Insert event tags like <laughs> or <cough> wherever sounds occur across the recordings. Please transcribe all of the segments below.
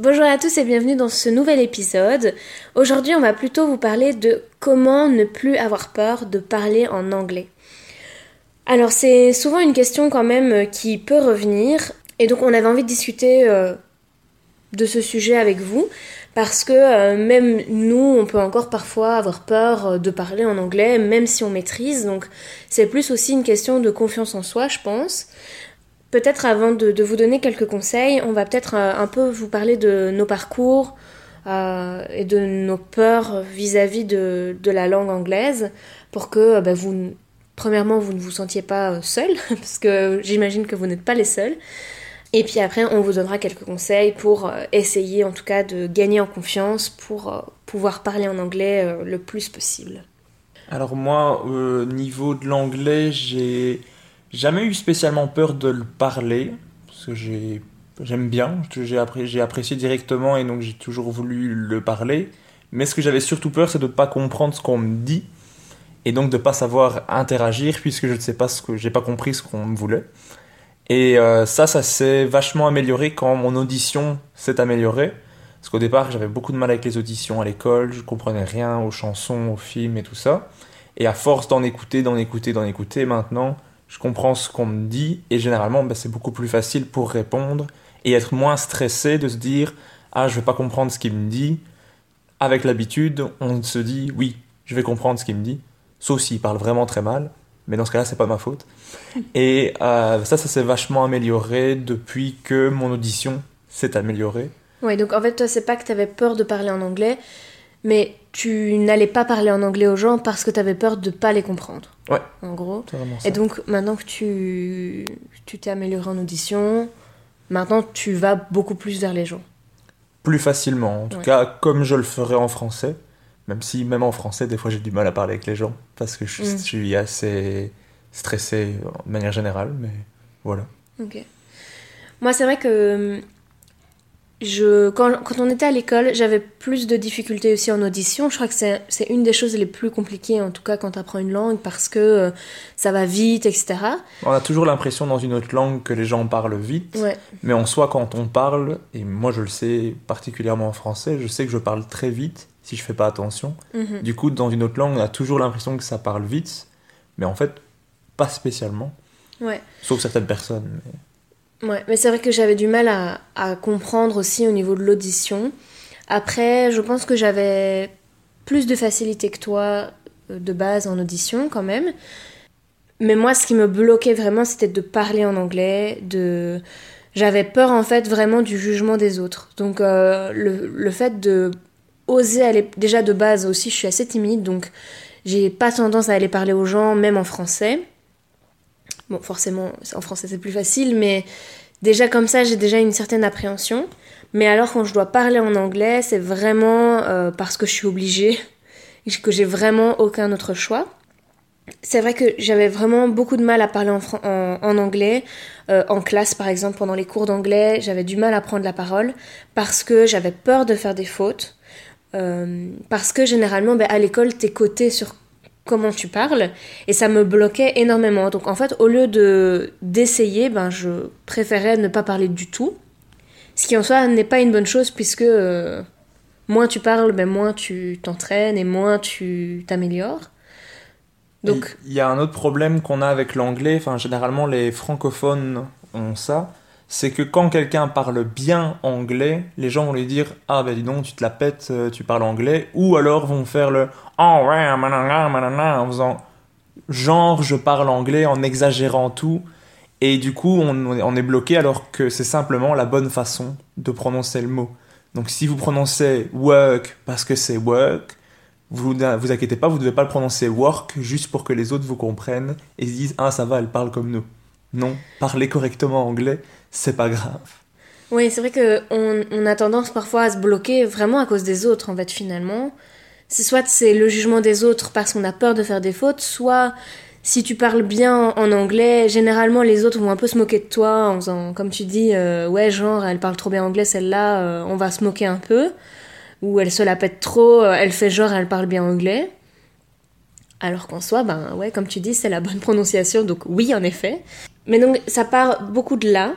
Bonjour à tous et bienvenue dans ce nouvel épisode. Aujourd'hui, on va plutôt vous parler de comment ne plus avoir peur de parler en anglais. Alors, c'est souvent une question quand même qui peut revenir et donc on avait envie de discuter euh, de ce sujet avec vous parce que euh, même nous, on peut encore parfois avoir peur euh, de parler en anglais, même si on maîtrise. Donc c'est plus aussi une question de confiance en soi, je pense. Peut-être avant de, vous donner quelques conseils, on va peut-être euh, un peu vous parler de nos parcours euh, et de nos peurs vis-à-vis de, la langue anglaise pour que euh, bah, vous, premièrement, vous ne vous sentiez pas seul, <laughs> parce que j'imagine que vous n'êtes pas les seuls. Et puis après, on vous donnera quelques conseils pour essayer en tout cas de gagner en confiance pour pouvoir parler en anglais le plus possible. Alors moi, au niveau de l'anglais, j'ai jamais eu spécialement peur de le parler, parce que j'ai j'aime bien, j'ai apprécié directement et donc j'ai toujours voulu le parler. Mais ce que j'avais surtout peur, c'est de ne pas comprendre ce qu'on me dit et donc de ne pas savoir interagir puisque je ne sais pas ce que j'ai pas compris ce qu'on me voulait. Et euh, ça, ça s'est vachement amélioré quand mon audition s'est améliorée. Parce qu'au départ, j'avais beaucoup de mal avec les auditions à l'école, je comprenais rien aux chansons, aux films et tout ça. Et à force d'en écouter, d'en écouter, d'en écouter, maintenant, je comprends ce qu'on me dit et généralement, ben, c'est beaucoup plus facile pour répondre et être moins stressé de se dire Ah, je vais pas comprendre ce qu'il me dit. Avec l'habitude, on se dit Oui, je vais comprendre ce qu'il me dit. Sauf s'il parle vraiment très mal, mais dans ce cas-là, c'est pas ma faute. <laughs> Et euh, ça, ça s'est vachement amélioré depuis que mon audition s'est améliorée. Ouais, donc en fait, toi, c'est pas que t'avais peur de parler en anglais, mais tu n'allais pas parler en anglais aux gens parce que t'avais peur de pas les comprendre. Ouais. En gros. C'est vraiment ça. Et donc maintenant que tu tu t'es amélioré en audition, maintenant tu vas beaucoup plus vers les gens. plus facilement. En tout Ouais. cas, comme je le ferais en français. Même si, même en français, des fois, j'ai du mal à parler avec les gens. Parce que je, Mm. je suis assez stressé de manière générale. Mais voilà. Ok. Moi, c'est vrai que je, quand, quand on était à l'école, j'avais plus de difficultés aussi en audition. Je crois que c'est une des choses les plus compliquées, en tout cas quand tu apprends une langue, parce que euh, ça va vite, etc. On a toujours l'impression dans une autre langue que les gens parlent vite. Ouais. Mais en soi, quand on parle, et moi je le sais particulièrement en français, je sais que je parle très vite si je fais pas attention. Mhm. Du coup, dans une autre langue, on a toujours l'impression que ça parle vite. Mais en fait, pas spécialement. Ouais. Sauf certaines personnes. mais- Ouais, mais c'est vrai que j'avais du mal à, comprendre aussi au niveau de l'audition. Après, je pense que j'avais plus de facilité que toi euh, de base en audition quand même. Mais moi, ce qui me bloquait vraiment, c'était de parler en anglais, de... J'avais peur en fait vraiment du jugement des autres. Donc euh, le, le fait de oser aller... Déjà de base aussi, je suis assez timide, donc j'ai pas tendance à aller parler aux gens, même en français. Bon, forcément, en français c'est plus facile, mais déjà comme ça, j'ai déjà une certaine appréhension. Mais alors quand je dois parler en anglais, c'est vraiment euh, parce que je suis obligée, que j'ai vraiment aucun autre choix. C'est vrai que j'avais vraiment beaucoup de mal à parler en, en, anglais. Euh, en classe, par exemple, pendant les cours d'anglais, j'avais du mal à prendre la parole parce que j'avais peur de faire des fautes. Euh, parce que généralement, ben, à l'école, t'es coté sur comment tu parles et ça me bloquait énormément. Donc en fait, au lieu de d'essayer, ben, je préférais ne pas parler du tout. Ce qui en soi n'est pas une bonne chose puisque euh, moins tu parles, ben, moins tu t'entraînes et moins tu t'améliores. Donc il y a un autre problème qu'on a avec l'anglais, enfin généralement les francophones ont ça, c'est que quand quelqu'un parle bien anglais, les gens vont lui dire ah ben dis donc tu te la pètes, euh, tu parles anglais, ou alors vont faire le oh ouais manana manana en faisant genre je parle anglais en exagérant tout et du coup, on, est bloqué alors que c'est simplement la bonne façon de prononcer le mot. Donc si vous prononcez work parce que c'est work, vous vous inquiétez pas, vous ne devez pas le prononcer work juste pour que les autres vous comprennent et se disent ah ça va, elle parle comme nous. Non, parler correctement anglais, c'est pas grave. Oui, c'est vrai qu'on on a tendance parfois à se bloquer vraiment à cause des autres en fait finalement. C'est soit c'est le jugement des autres parce qu'on a peur de faire des fautes, soit si tu parles bien en anglais, généralement les autres vont un peu se moquer de toi en faisant, comme tu dis, euh, ouais, genre, elle parle trop bien anglais, celle-là, euh, on va se moquer un peu. Ou elle se la pète trop, euh, elle fait genre, elle parle bien anglais. Alors qu'en soi, ben ouais, comme tu dis, c'est la bonne <laughs> prononciation, donc oui, en effet. Mais donc, ça part beaucoup de là.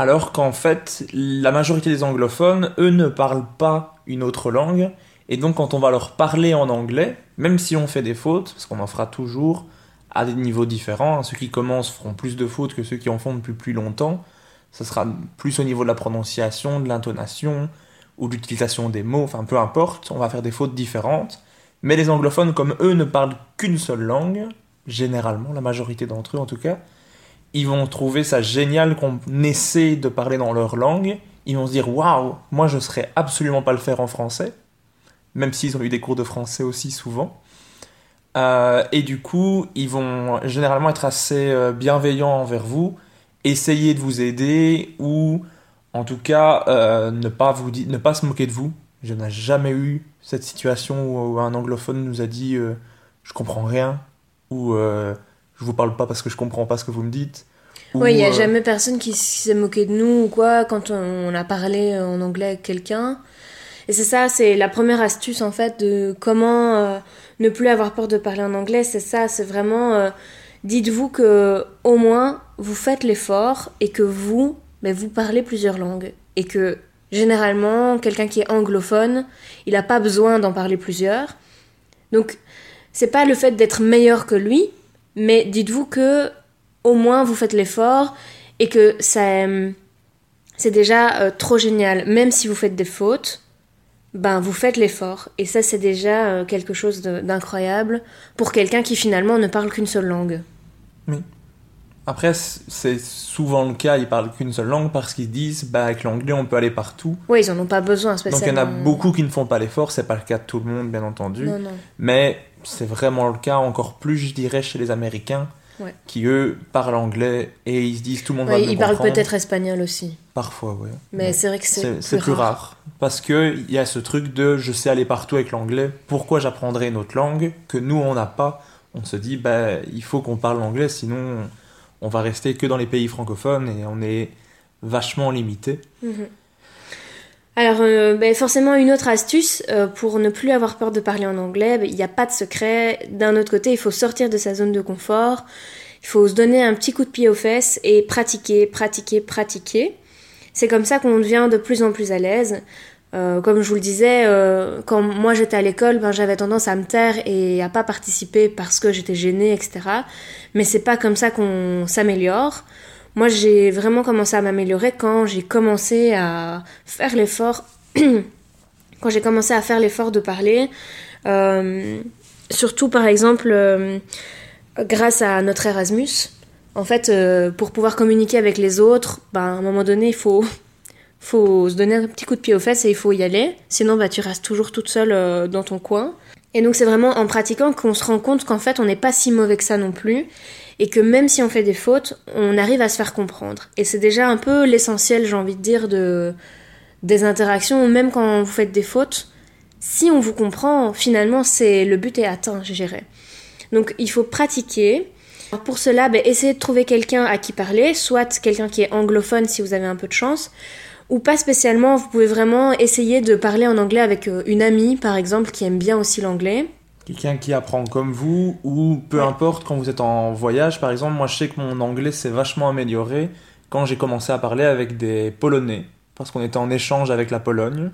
Alors qu'en fait, la majorité des anglophones, eux, ne parlent pas une autre langue. Et donc, quand on va leur parler en anglais, même si on fait des fautes, parce qu'on en fera toujours, à des niveaux différents. Ceux qui commencent feront plus de fautes que ceux qui en font depuis plus longtemps. Ce sera plus au niveau de la prononciation, de l'intonation ou de l'utilisation des mots, enfin peu importe, on va faire des fautes différentes. Mais les anglophones, comme eux, ne parlent qu'une seule langue, généralement, la majorité d'entre eux en tout cas, ils vont trouver ça génial qu'on essaie de parler dans leur langue. Ils vont se dire waouh, moi je serais absolument pas le faire en français, même s'ils ont eu des cours de français aussi souvent. Euh, et du coup, ils vont généralement être assez euh, bienveillants envers vous, essayer de vous aider ou en tout cas euh, ne, pas vous ne pas se moquer de vous. Je n'ai jamais eu cette situation où, un anglophone nous a dit je comprends rien ou je vous parle pas parce que je comprends pas ce que vous me dites. Oui, il n'y a jamais personne qui s'est moqué de nous ou quoi quand on a parlé en anglais avec quelqu'un. Et c'est ça, c'est la première astuce en fait de comment ne plus avoir peur de parler en anglais, c'est ça, c'est vraiment euh, dites-vous que au moins vous faites l'effort et que vous, mais vous parlez plusieurs langues et que généralement quelqu'un qui est anglophone, il n'a pas besoin d'en parler plusieurs. Donc c'est pas le fait d'être meilleur que lui, mais dites-vous que au moins vous faites l'effort et que ça c'est déjà euh, trop génial, même si vous faites des fautes ben vous faites l'effort. Et ça, c'est déjà euh, quelque chose d'incroyable pour quelqu'un qui finalement ne parle qu'une seule langue. Oui. Après, c'est souvent le cas, ils parlent qu'une seule langue parce qu'ils disent, bah, avec l'anglais, on peut aller partout. Oui, ils en ont pas besoin spécialement. Donc il y en a beaucoup qui ne font pas l'effort, c'est pas le cas de tout le monde, bien entendu. Non, non. Mais c'est vraiment le cas encore plus, je dirais, chez les Américains qui eux parlent anglais et ils se disent tout le monde va Ils parlent peut-être espagnol aussi. Parfois, oui. Mais c'est vrai que c'est plus, plus rare. Parce qu'il y a ce truc de je sais aller partout avec l'anglais, pourquoi j'apprendrai une autre langue que nous on n'a pas? On se dit, bah, il faut qu'on parle l'anglais, sinon on va rester que dans les pays francophones et on est vachement limité. Mhm. Alors, euh, ben, forcément, une autre astuce euh, pour ne plus avoir peur de parler en anglais, ben, il n'y a pas de secret. D'un autre côté, il faut sortir de sa zone de confort. Il faut se donner un petit coup de pied aux fesses et pratiquer, pratiquer, pratiquer. C'est comme ça qu'on devient de plus en plus à l'aise. Euh, comme je vous le disais, quand moi j'étais à l'école, ben, j'avais tendance à me taire et à pas participer parce que j'étais gênée, etc. Mais c'est pas comme ça qu'on s'améliore. Moi, j'ai vraiment commencé à m'améliorer quand j'ai commencé à faire l'effort, <clears throat> quand j'ai commencé à faire l'effort de parler. Euh, surtout, par exemple, euh, grâce à notre Erasmus. En fait, euh, pour pouvoir communiquer avec les autres, ben, à un moment donné, il faut, <laughs> faut se donner un petit coup de pied aux fesses et il faut y aller. Sinon, bah, tu restes toujours toute seule dans ton coin. Et donc, c'est vraiment en pratiquant qu'on se rend compte qu'en fait, on n'est pas si mauvais que ça non plus et que même si on fait des fautes, on arrive à se faire comprendre. Et c'est déjà un peu l'essentiel, j'ai envie de dire, de, des interactions, même quand vous faites des fautes. Si on vous comprend, finalement, c'est le but est atteint, je dirais. Donc il faut pratiquer. Pour cela, ben, essayez de trouver quelqu'un à qui parler, soit quelqu'un qui est anglophone si vous avez un peu de chance, ou pas spécialement, vous pouvez vraiment essayer de parler en anglais avec euh, une amie, par exemple, qui aime bien aussi l'anglais. Quelqu'un qui apprend comme vous, ou peu importe, quand vous êtes en voyage, par exemple, moi je sais que mon anglais s'est vachement amélioré quand j'ai commencé à parler avec des Polonais, parce qu'on était en échange avec la Pologne,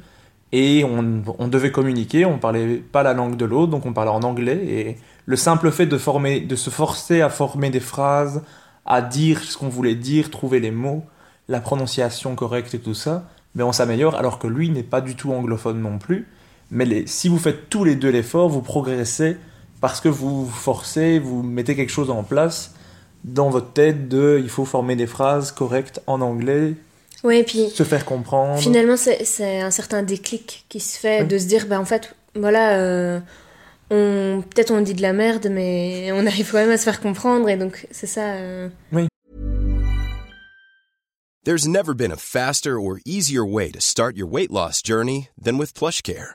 et on, on devait communiquer, on parlait pas la langue de l'autre, donc on parlait en anglais, et le simple fait de, former, de se forcer à former des phrases, à dire ce qu'on voulait dire, trouver les mots, la prononciation correcte et tout ça, mais on s'améliore alors que lui n'est pas du tout anglophone non plus. Mais si vous faites tous les deux l'effort, vous progressez parce que vous vous forcez, vous mettez quelque chose en place dans votre tête de il faut former des phrases correctes en anglais. Oui, et puis se faire comprendre. Finalement, c'est un certain déclic qui se fait de se dire, ben en fait, voilà, euh, on peut-être on dit de la merde, mais on arrive quand même à se faire comprendre, et donc c'est ça. Euh... Oui. There's never been a faster or easier way to start your weight loss journey than with PlushCare.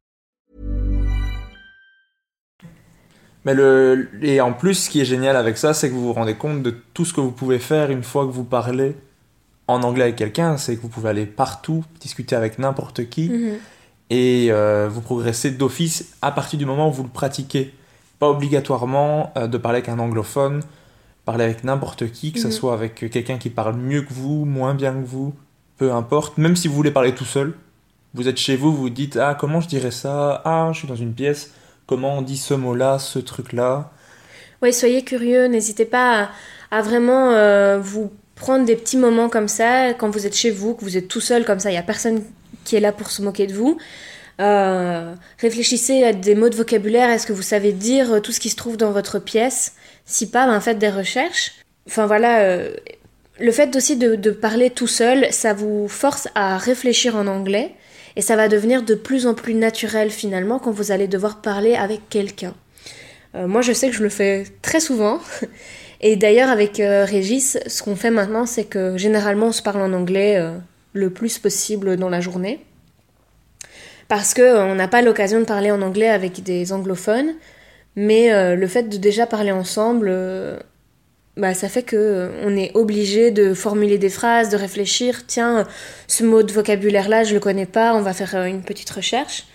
Mais le, et en plus, ce qui est génial avec ça, c'est que vous vous rendez compte de tout ce que vous pouvez faire une fois que vous parlez en anglais avec quelqu'un. C'est que vous pouvez aller partout, discuter avec n'importe qui, Mhm. et euh, vous progressez d'office à partir du moment où vous le pratiquez. Pas obligatoirement euh, de parler avec un anglophone, parler avec n'importe qui, que ce Mhm. soit avec quelqu'un qui parle mieux que vous, moins bien que vous, peu importe. Même si vous voulez parler tout seul, vous êtes chez vous, vous vous dites Ah, comment je dirais ça? Ah, je suis dans une pièce, comment on dit ce mot-là, ce truc-là Oui, soyez curieux, n'hésitez pas à, vraiment euh, vous prendre des petits moments comme ça, quand vous êtes chez vous, que vous êtes tout seul comme ça, il n'y a personne qui est là pour se moquer de vous. Euh, réfléchissez à des mots de vocabulaire, est-ce que vous savez dire euh, tout ce qui se trouve dans votre pièce Si pas, ben faites des recherches. Enfin voilà, le fait aussi de parler tout seul, ça vous force à réfléchir en anglais et ça va devenir de plus en plus naturel finalement quand vous allez devoir parler avec quelqu'un. Euh, moi, je sais que je le fais très souvent. <laughs> Et d'ailleurs, avec euh, Régis, ce qu'on fait maintenant, c'est que généralement, on se parle en anglais euh, le plus possible dans la journée. Parce que euh, on n'a pas l'occasion de parler en anglais avec des anglophones. Mais le fait de déjà parler ensemble, bah, ça fait que euh, on est obligé de formuler des phrases, de réfléchir. Tiens, ce mot de vocabulaire-là, je le connais pas. On va faire euh, une petite recherche.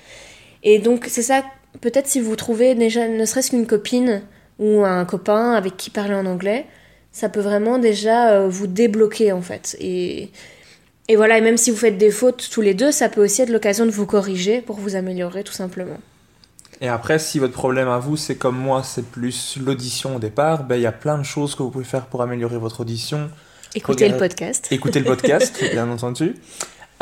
Et donc, c'est ça. Peut-être si vous trouvez déjà, ne serait-ce qu'une copine ou un copain avec qui parler en anglais, ça peut vraiment déjà euh, vous débloquer en fait. Et, et voilà, et même si vous faites des fautes tous les deux, ça peut aussi être l'occasion de vous corriger pour vous améliorer tout simplement. Et après, si votre problème à vous, c'est comme moi, c'est plus l'audition au départ, ben, il y a plein de choses que vous pouvez faire pour améliorer votre audition. Écoutez le podcast. Écoutez le podcast, <laughs> bien entendu.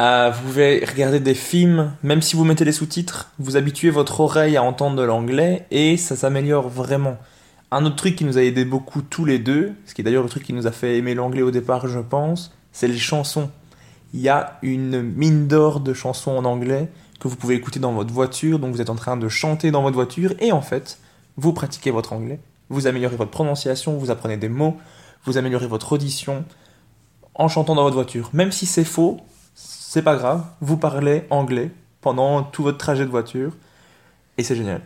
Euh, vous pouvez regarder des films, même si vous mettez les sous-titres, vous habituez votre oreille à entendre de l'anglais et ça s'améliore vraiment. Un autre truc qui nous a aidé beaucoup tous les deux, ce qui est d'ailleurs le truc qui nous a fait aimer l'anglais au départ, je pense, c'est les chansons. Il y a une mine d'or de chansons en anglais que vous pouvez écouter dans votre voiture, donc vous êtes en train de chanter dans votre voiture et en fait, vous pratiquez votre anglais, vous améliorez votre prononciation, vous apprenez des mots, vous améliorez votre audition en chantant dans votre voiture. Même si c'est faux, c'est pas grave, vous parlez anglais pendant tout votre trajet de voiture et c'est génial.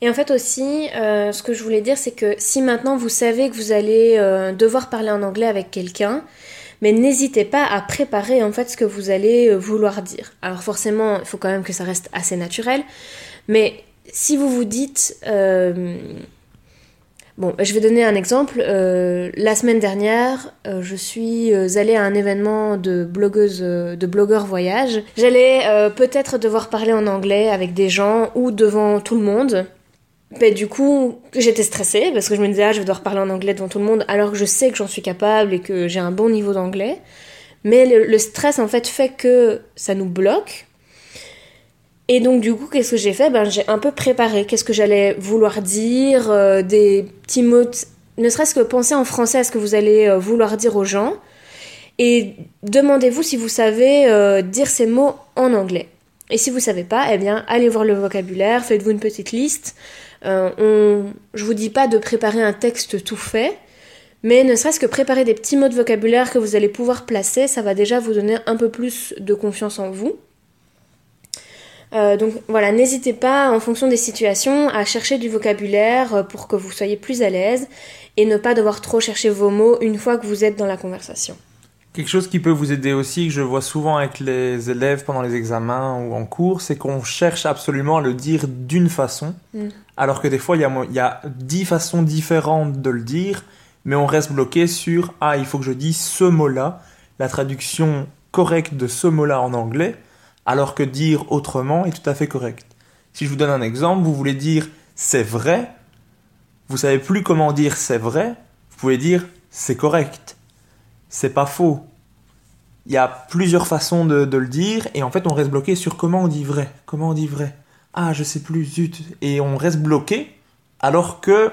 Et en fait aussi, euh, ce que je voulais dire, c'est que si maintenant vous savez que vous allez euh, devoir parler en anglais avec quelqu'un, mais n'hésitez pas à préparer en fait ce que vous allez vouloir dire. Alors forcément, il faut quand même que ça reste assez naturel, mais si vous vous dites... Euh, bon, je vais donner un exemple. Euh, la semaine dernière, euh, je suis allée à un événement de blogueuse, de blogueurs voyage. J'allais peut-être devoir parler en anglais avec des gens ou devant tout le monde. Du coup, j'étais stressée parce que je me disais, ah, je vais devoir parler en anglais devant tout le monde alors que je sais que j'en suis capable et que j'ai un bon niveau d'anglais. Mais le, stress, en fait, fait que ça nous bloque et donc du coup, qu'est-ce que j'ai fait? Ben j'ai un peu préparé. Qu'est-ce que j'allais vouloir dire, euh, des petits mots, ne serait-ce que penser en français à ce que vous allez euh, vouloir dire aux gens. Et demandez-vous si vous savez euh, dire ces mots en anglais. Et si vous savez pas, eh bien allez voir le vocabulaire, faites-vous une petite liste. On, je vous dis pas de préparer un texte tout fait, mais ne serait-ce que préparer des petits mots de vocabulaire que vous allez pouvoir placer, ça va déjà vous donner un peu plus de confiance en vous. Euh, donc voilà, n'hésitez pas en fonction des situations à chercher du vocabulaire euh, pour que vous soyez plus à l'aise et ne pas devoir trop chercher vos mots une fois que vous êtes dans la conversation. Quelque chose qui peut vous aider aussi, que je vois souvent avec les élèves pendant les examens ou en cours, c'est qu'on cherche absolument à le dire d'une façon, mm. alors que des fois il y, a, il y a dix façons différentes de le dire, mais on reste bloqué sur ah il faut que je dise ce mot-là, la traduction correcte de ce mot-là en anglais, alors que dire autrement est tout à fait correct. Si je vous donne un exemple, vous voulez dire c'est vrai, vous savez plus comment dire c'est vrai, vous pouvez dire c'est correct, c'est pas faux. Il y a plusieurs façons de, le dire et en fait on reste bloqué sur comment on dit vrai, comment on dit vrai? Ah je sais plus, zut. Et on reste bloqué alors que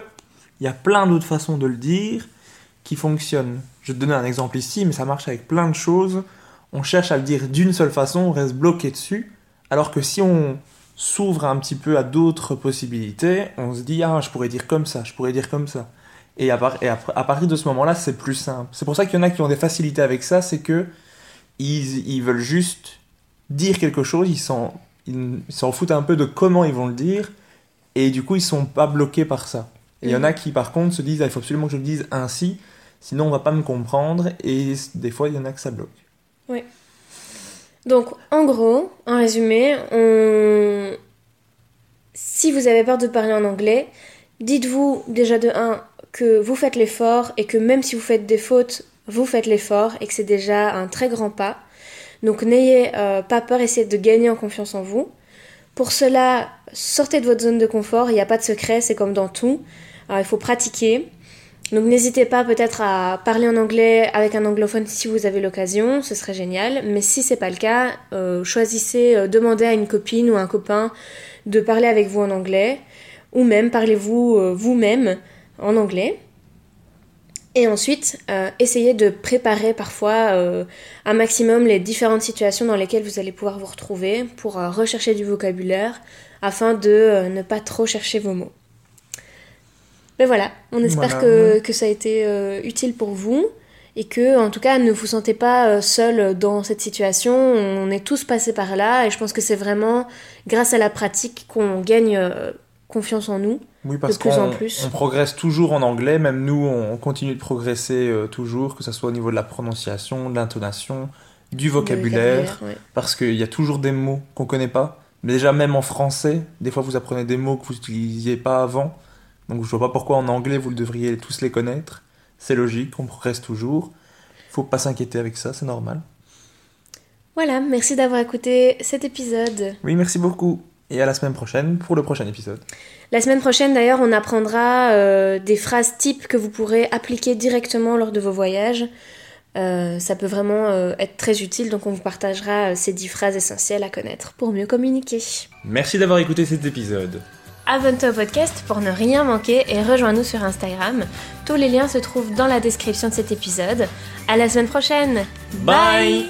il y a plein d'autres façons de le dire qui fonctionnent. Je vais te donner un exemple ici, mais ça marche avec plein de choses on cherche à le dire d'une seule façon, on reste bloqué dessus, alors que si on s'ouvre un petit peu à d'autres possibilités, on se dit ah je pourrais dire comme ça, je pourrais dire comme ça. Et à, partir de ce moment-là, c'est plus simple. C'est pour ça qu'il y en a qui ont des facilités avec ça, c'est que ils, veulent juste dire quelque chose, ils s'en foutent un peu de comment ils vont le dire, et du coup ils sont pas bloqués par ça. Et il y en a mhm. qui par contre se disent ah, il faut absolument que je le dise ainsi, sinon on va pas me comprendre, et des fois il y en a que ça bloque. Oui. Donc, en gros, en résumé, si vous avez peur de parler en anglais, dites-vous déjà de 1 que vous faites l'effort et que même si vous faites des fautes, vous faites l'effort et que c'est déjà un très grand pas. Donc n'ayez euh, pas peur, essayez de gagner en confiance en vous. Pour cela, sortez de votre zone de confort, il n'y a pas de secret, c'est comme dans tout. il faut pratiquer. Donc n'hésitez pas peut-être à parler en anglais avec un anglophone si vous avez l'occasion, ce serait génial. Mais si c'est pas le cas, euh, choisissez, euh, demandez à une copine ou un copain de parler avec vous en anglais, ou même parlez-vous euh, vous-même en anglais. Et ensuite, essayez de préparer parfois un maximum les différentes situations dans lesquelles vous allez pouvoir vous retrouver pour rechercher du vocabulaire afin de ne pas trop chercher vos mots. Mais voilà, on espère que, que, ça a été euh, utile pour vous et que, en tout cas, ne vous sentez pas euh, seul dans cette situation. On est tous passés par là et je pense que c'est vraiment grâce à la pratique qu'on gagne euh, confiance en nous. Oui, parce qu'on on progresse toujours en anglais, même nous, on continue de progresser toujours, que ce soit au niveau de la prononciation, de l'intonation, du vocabulaire, parce qu'il y a toujours des mots qu'on connaît pas. Mais déjà, même en français, des fois, vous apprenez des mots que vous n'utilisiez pas avant. Donc je vois pas pourquoi en anglais vous devriez tous les connaître. C'est logique, on progresse toujours. Faut pas s'inquiéter avec ça, c'est normal. Voilà, merci d'avoir écouté cet épisode. Oui, merci beaucoup. Et à la semaine prochaine pour le prochain épisode. La semaine prochaine, d'ailleurs, on apprendra euh, des phrases types que vous pourrez appliquer directement lors de vos voyages. Euh, ça peut vraiment euh, être très utile, donc on vous partagera ces 10 phrases essentielles à connaître pour mieux communiquer. Merci d'avoir écouté cet épisode. Abonne-toi au podcast pour ne rien manquer et rejoins-nous sur Instagram. Tous les liens se trouvent dans la description de cet épisode. À la semaine prochaine. Bye.